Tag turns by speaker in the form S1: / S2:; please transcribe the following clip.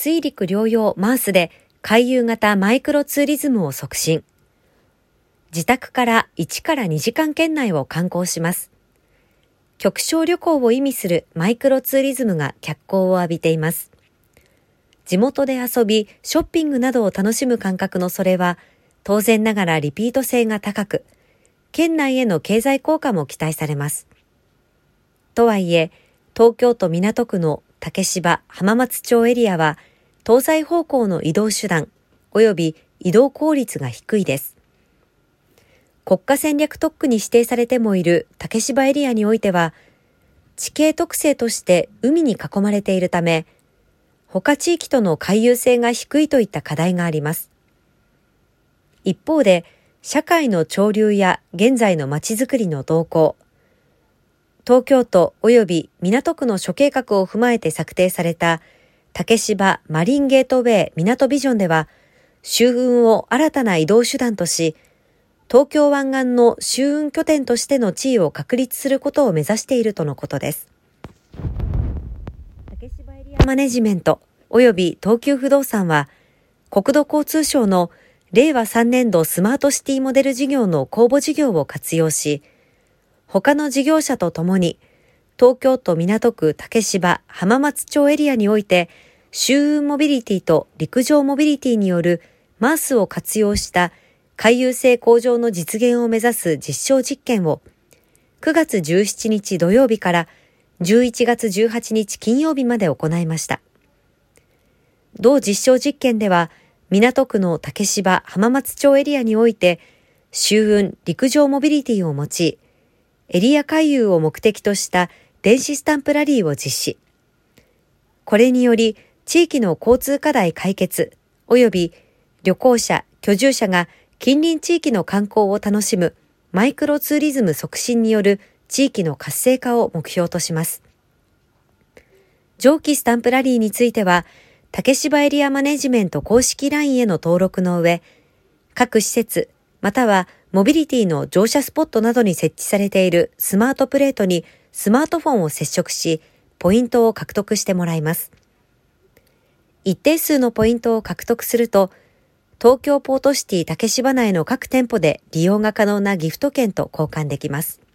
S1: 水陸両用マースで回遊型マイクロツーリズムを促進。自宅から1から2時間圏内を観光します。極小旅行を意味するマイクロツーリズムが脚光を浴びています。地元で遊び、ショッピングなどを楽しむ感覚のそれは、当然ながらリピート性が高く、県内への経済効果も期待されます。とはいえ、東京都港区の竹芝浜松町エリアは、東西方向の移動手段及び移動効率が低いです。国家戦略特区に指定されてもいる竹芝エリアにおいては、地形特性として海に囲まれているため、他地域との回遊性が低いといった課題があります。一方で、社会の潮流や現在の街づくりの動向、東京都及び港区の諸計画を踏まえて策定された竹芝マリンゲートウェイ港ビジョンでは、周運を新たな移動手段とし、東京湾岸の周運拠点としての地位を確立することを目指しているとのことです。竹芝エリアマネジメント及び東急不動産は、国土交通省の令和3年度スマートシティモデル事業の公募事業を活用し、他の事業者とともに、東京都港区竹芝浜松町エリアにおいて、周運モビリティと陸上モビリティによるマースを活用した回遊性向上の実現を目指す実証実験を9月17日土曜日から11月18日金曜日まで行いました。同実証実験では、港区の竹芝浜松町エリアにおいて、周運陸上モビリティを用い、エリア回遊を目的とした電子スタンプラリーを実施。これにより、地域の交通課題解決、及び旅行者、居住者が近隣地域の観光を楽しむマイクロツーリズム促進による地域の活性化を目標とします。上記スタンプラリーについては、竹芝エリアマネジメント公式 LINE への登録の上、各施設、またはモビリティの乗車スポットなどに設置されているスマートプレートにスマートフォンを接触し、ポイントを獲得してもらいます。一定数のポイントを獲得すると、東京ポートシティ竹芝内の各店舗で利用が可能なギフト券と交換できます。